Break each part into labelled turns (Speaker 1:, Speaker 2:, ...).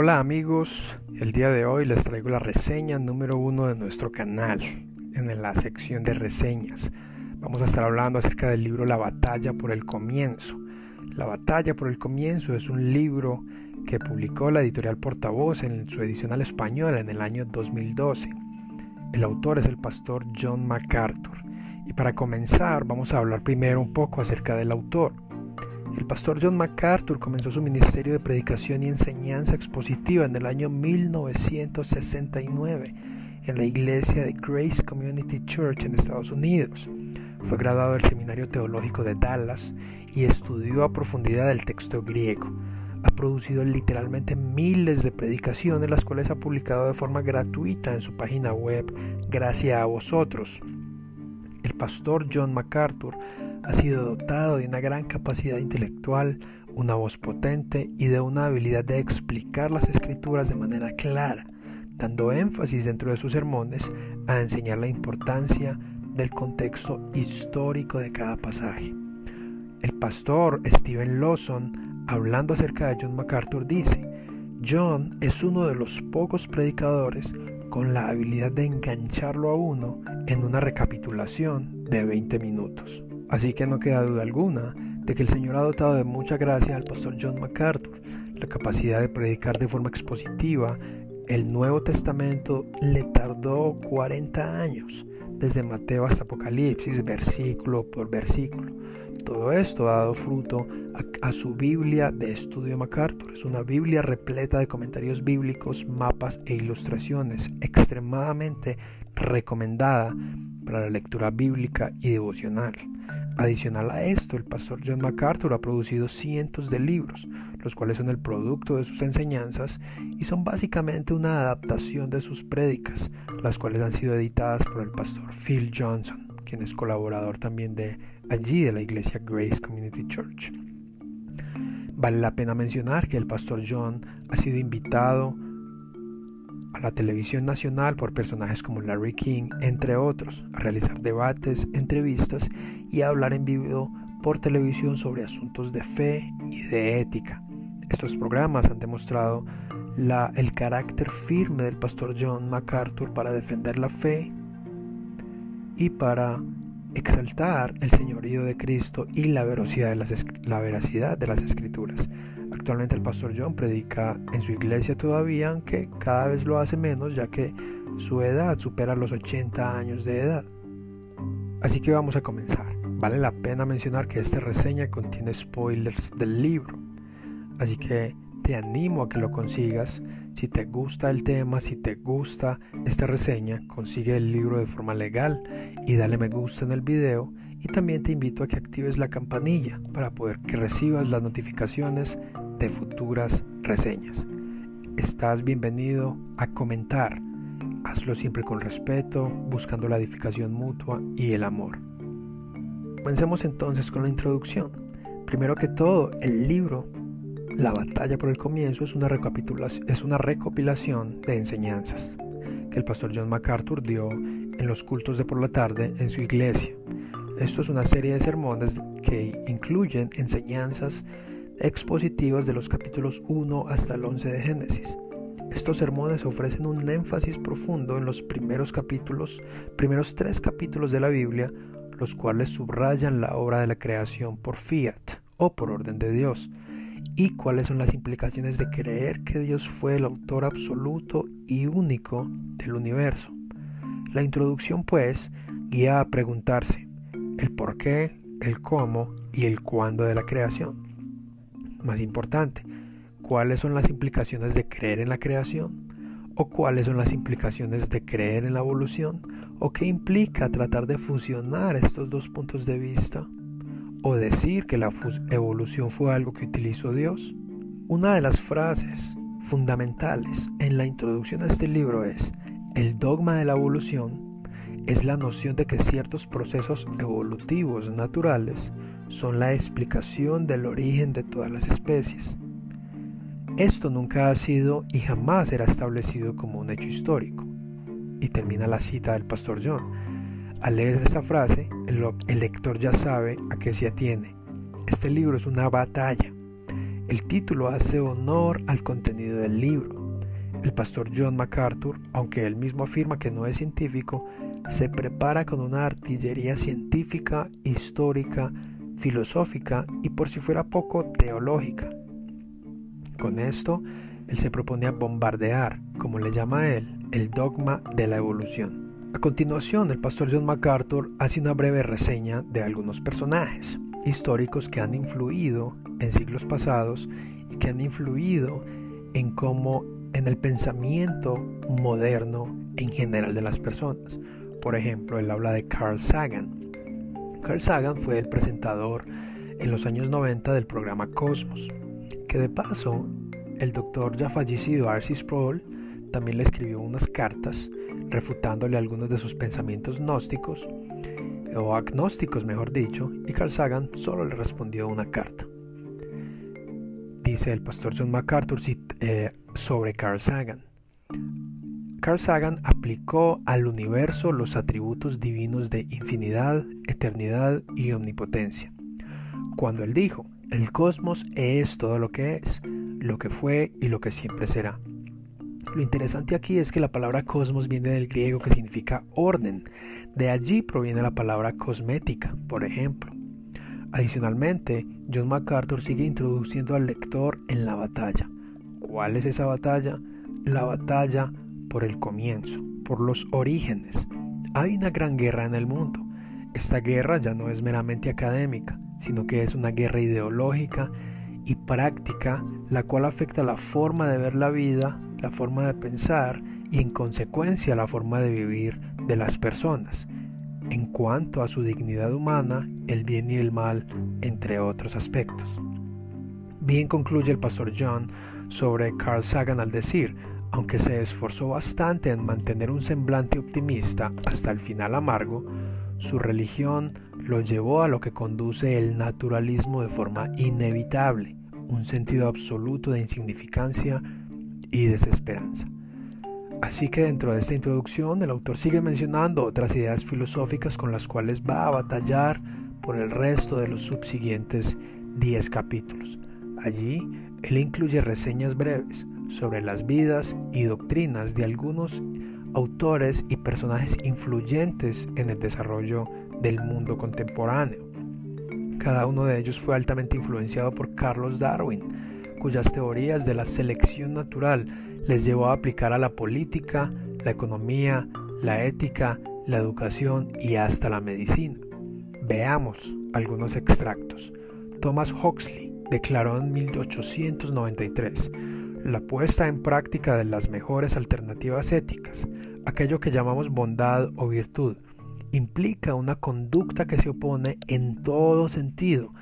Speaker 1: Hola amigos, el día de hoy les traigo la reseña número uno de nuestro canal en la sección de reseñas. Vamos a estar hablando acerca del libro La batalla por el comienzo. La batalla por el comienzo es un libro que publicó la editorial Portavoz en su edición al español en el año 2012. El autor es el pastor John MacArthur. Y para comenzar vamos a hablar primero un poco acerca del autor. El pastor John MacArthur comenzó su ministerio de predicación y enseñanza expositiva en el año 1969 en la iglesia de Grace Community Church en Estados Unidos. Fue graduado del Seminario Teológico de Dallas y estudió a profundidad el texto griego. Ha producido literalmente miles de predicaciones, las cuales ha publicado de forma gratuita en su página web Gracias a vosotros. El pastor John MacArthur ha sido dotado de una gran capacidad intelectual, una voz potente y de una habilidad de explicar las escrituras de manera clara, dando énfasis dentro de sus sermones a enseñar la importancia del contexto histórico de cada pasaje. El pastor Steven Lawson, hablando acerca de John MacArthur, dice, John es uno de los pocos predicadores con la habilidad de engancharlo a uno en una recapitulación de 20 minutos. Así que no queda duda alguna de que el Señor ha dotado de mucha gracia al pastor John MacArthur. La capacidad de predicar de forma expositiva el Nuevo Testamento le tardó 40 años, desde Mateo hasta Apocalipsis, versículo por versículo. Todo esto ha dado fruto a, su Biblia de estudio MacArthur. Es una Biblia repleta de comentarios bíblicos, mapas e ilustraciones, extremadamente recomendada para la lectura bíblica y devocional. Adicional a esto, el pastor John MacArthur ha producido cientos de libros, los cuales son el producto de sus enseñanzas y son básicamente una adaptación de sus prédicas, las cuales han sido editadas por el pastor Phil Johnson, quien es colaborador también de allí de la iglesia Grace Community Church. Vale la pena mencionar que el pastor John ha sido invitado a la televisión nacional por personajes como Larry King, entre otros, a realizar debates, entrevistas y a hablar en vivo por televisión sobre asuntos de fe y de ética. Estos programas han demostrado el carácter firme del pastor John MacArthur para defender la fe y para exaltar el señorío de Cristo y la veracidad de las, la veracidad de las escrituras. Actualmente el pastor John predica en su iglesia todavía, aunque cada vez lo hace menos ya que su edad supera los 80 años de edad. Así que vamos a comenzar. Vale la pena mencionar que esta reseña contiene spoilers del libro. Así que te animo a que lo consigas. Si te gusta el tema, si te gusta esta reseña, consigue el libro de forma legal y dale me gusta en el video y también te invito a que actives la campanilla para poder que recibas las notificaciones de futuras reseñas. Estás bienvenido a comentar. Hazlo siempre con respeto, buscando la edificación mutua y el amor. Comencemos entonces con la introducción. Primero que todo, el libro La batalla por el comienzo es una, recopilación de enseñanzas que el pastor John MacArthur dio en los cultos de por la tarde en su iglesia. Esto es una serie de sermones que incluyen enseñanzas expositivas de los capítulos 1 hasta el 11 de Génesis. Estos sermones ofrecen un énfasis profundo en los primeros capítulos, primeros tres capítulos de la Biblia, los cuales subrayan la obra de la creación por fiat o por orden de Dios, y cuáles son las implicaciones de creer que Dios fue el autor absoluto y único del universo. La introducción, pues, guía a preguntarse el por qué, el cómo y el cuándo de la creación. Más importante, ¿cuáles son las implicaciones de creer en la creación? ¿O cuáles son las implicaciones de creer en la evolución? ¿O qué implica tratar de fusionar estos dos puntos de vista? ¿O decir que la evolución fue algo que utilizó Dios? Una de las frases fundamentales en la introducción a este libro es, el dogma de la evolución es la noción de que ciertos procesos evolutivos naturales son la explicación del origen de todas las especies. Esto nunca ha sido y jamás será establecido como un hecho histórico. Y termina la cita del pastor John. Al leer esta frase, el, lector ya sabe a qué se atiene. Este libro es una batalla. El título hace honor al contenido del libro. El pastor John MacArthur, aunque él mismo afirma que no es científico, se prepara con una artillería científica, histórica, filosófica y por si fuera poco teológica. Con esto, él se proponía bombardear, como le llama él, el dogma de la evolución. A continuación, el pastor John MacArthur hace una breve reseña de algunos personajes históricos que han influido en siglos pasados y que han influido en cómo en el pensamiento moderno en general de las personas. Por ejemplo, él habla de Carl Sagan. Carl Sagan fue el presentador en los años 90 del programa Cosmos, que de paso el doctor ya fallecido Arcis Sproul también le escribió unas cartas refutándole algunos de sus pensamientos gnósticos, o agnósticos mejor dicho, y Carl Sagan solo le respondió una carta. Dice el pastor John MacArthur eh, sobre Carl Sagan. Carl Sagan aplicó al universo los atributos divinos de infinidad, eternidad y omnipotencia. Cuando él dijo, el cosmos es todo lo que es, lo que fue y lo que siempre será. Lo interesante aquí es que la palabra cosmos viene del griego que significa orden. De allí proviene la palabra cosmética, por ejemplo. Adicionalmente, John MacArthur sigue introduciendo al lector en la batalla. ¿Cuál es esa batalla? La batalla por el comienzo, por los orígenes. Hay una gran guerra en el mundo. Esta guerra ya no es meramente académica, sino que es una guerra ideológica y práctica, la cual afecta la forma de ver la vida, la forma de pensar y en consecuencia la forma de vivir de las personas, en cuanto a su dignidad humana, el bien y el mal, entre otros aspectos. Bien concluye el pastor John sobre Carl Sagan al decir, aunque se esforzó bastante en mantener un semblante optimista hasta el final amargo, su religión lo llevó a lo que conduce el naturalismo de forma inevitable, un sentido absoluto de insignificancia y desesperanza. Así que dentro de esta introducción el autor sigue mencionando otras ideas filosóficas con las cuales va a batallar por el resto de los subsiguientes 10 capítulos. Allí él incluye reseñas breves sobre las vidas y doctrinas de algunos autores y personajes influyentes en el desarrollo del mundo contemporáneo. Cada uno de ellos fue altamente influenciado por Carlos Darwin, cuyas teorías de la selección natural les llevó a aplicar a la política, la economía, la ética, la educación y hasta la medicina. Veamos algunos extractos. Thomas Huxley declaró en 1893 la puesta en práctica de las mejores alternativas éticas, aquello que llamamos bondad o virtud, implica una conducta que se opone en todo sentido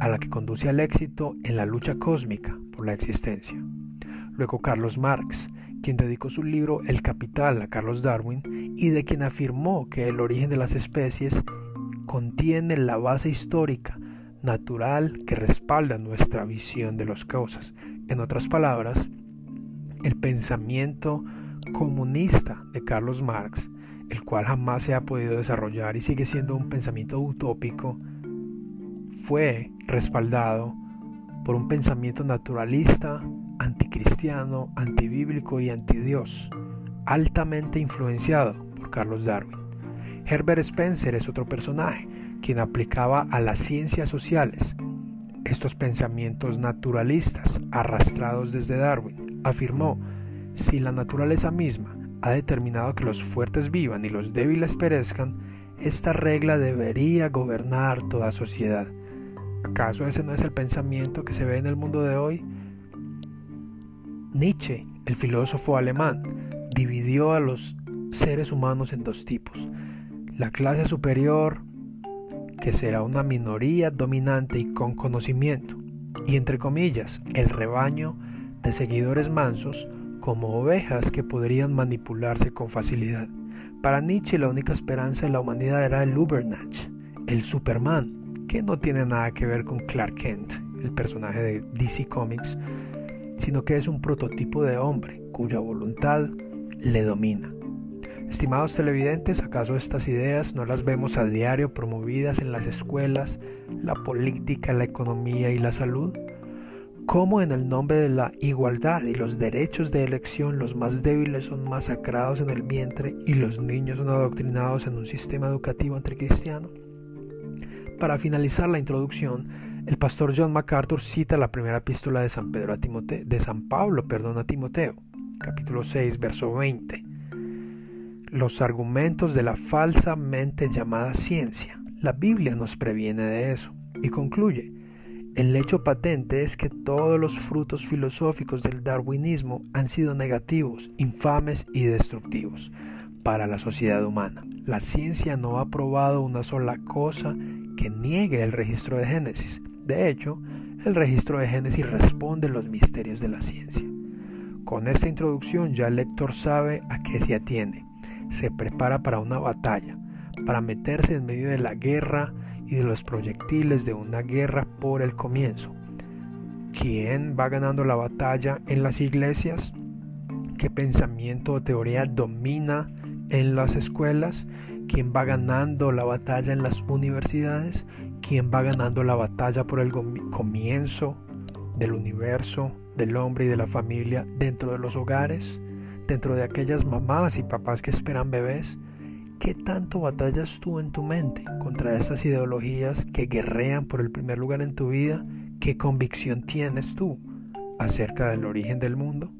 Speaker 1: a la que conduce al éxito en la lucha cósmica por la existencia. Luego Carlos Marx, quien dedicó su libro El Capital a Carlos Darwin y de quien afirmó que el origen de las especies contiene la base histórica natural que respalda nuestra visión de las causas. En otras palabras, el pensamiento comunista de Carlos Marx, el cual jamás se ha podido desarrollar y sigue siendo un pensamiento utópico, fue respaldado por un pensamiento naturalista, anticristiano, antibíblico y antidios, altamente influenciado por Carlos Darwin. Herbert Spencer es otro personaje, quien aplicaba a las ciencias sociales estos pensamientos naturalistas arrastrados desde Darwin. Afirmó, si la naturaleza misma ha determinado que los fuertes vivan y los débiles perezcan, esta regla debería gobernar toda sociedad. ¿Acaso ese no es el pensamiento que se ve en el mundo de hoy? Nietzsche, el filósofo alemán, dividió a los seres humanos en dos tipos. La clase superior, que será una minoría dominante y con conocimiento, y entre comillas, el rebaño de seguidores mansos como ovejas que podrían manipularse con facilidad. Para Nietzsche la única esperanza en la humanidad era el Ubernatch, el Superman, que no tiene nada que ver con Clark Kent, el personaje de DC Comics, sino que es un prototipo de hombre cuya voluntad le domina. Estimados televidentes, ¿acaso estas ideas no las vemos a diario promovidas en las escuelas, la política, la economía y la salud? cómo en el nombre de la igualdad y los derechos de elección los más débiles son masacrados en el vientre y los niños son adoctrinados en un sistema educativo anticristiano. Para finalizar la introducción, el pastor John MacArthur cita la primera epístola de San Pedro a Timoteo, de San Pablo, perdón, a Timoteo, capítulo 6, verso 20. Los argumentos de la falsamente llamada ciencia. La Biblia nos previene de eso y concluye, el hecho patente es que todos los frutos filosóficos del darwinismo han sido negativos, infames y destructivos para la sociedad humana. La ciencia no ha probado una sola cosa que niegue el registro de Génesis. De hecho, el registro de Génesis responde los misterios de la ciencia. Con esta introducción ya el lector sabe a qué se atiene. Se prepara para una batalla, para meterse en medio de la guerra y de los proyectiles de una guerra por el comienzo. ¿Quién va ganando la batalla en las iglesias? ¿Qué pensamiento o teoría domina en las escuelas? ¿Quién va ganando la batalla en las universidades? ¿Quién va ganando la batalla por el comienzo del universo, del hombre y de la familia dentro de los hogares? Dentro de aquellas mamás y papás que esperan bebés ¿Qué tanto batallas tú en tu mente contra estas ideologías que guerrean por el primer lugar en tu vida? ¿Qué convicción tienes tú acerca del origen del mundo?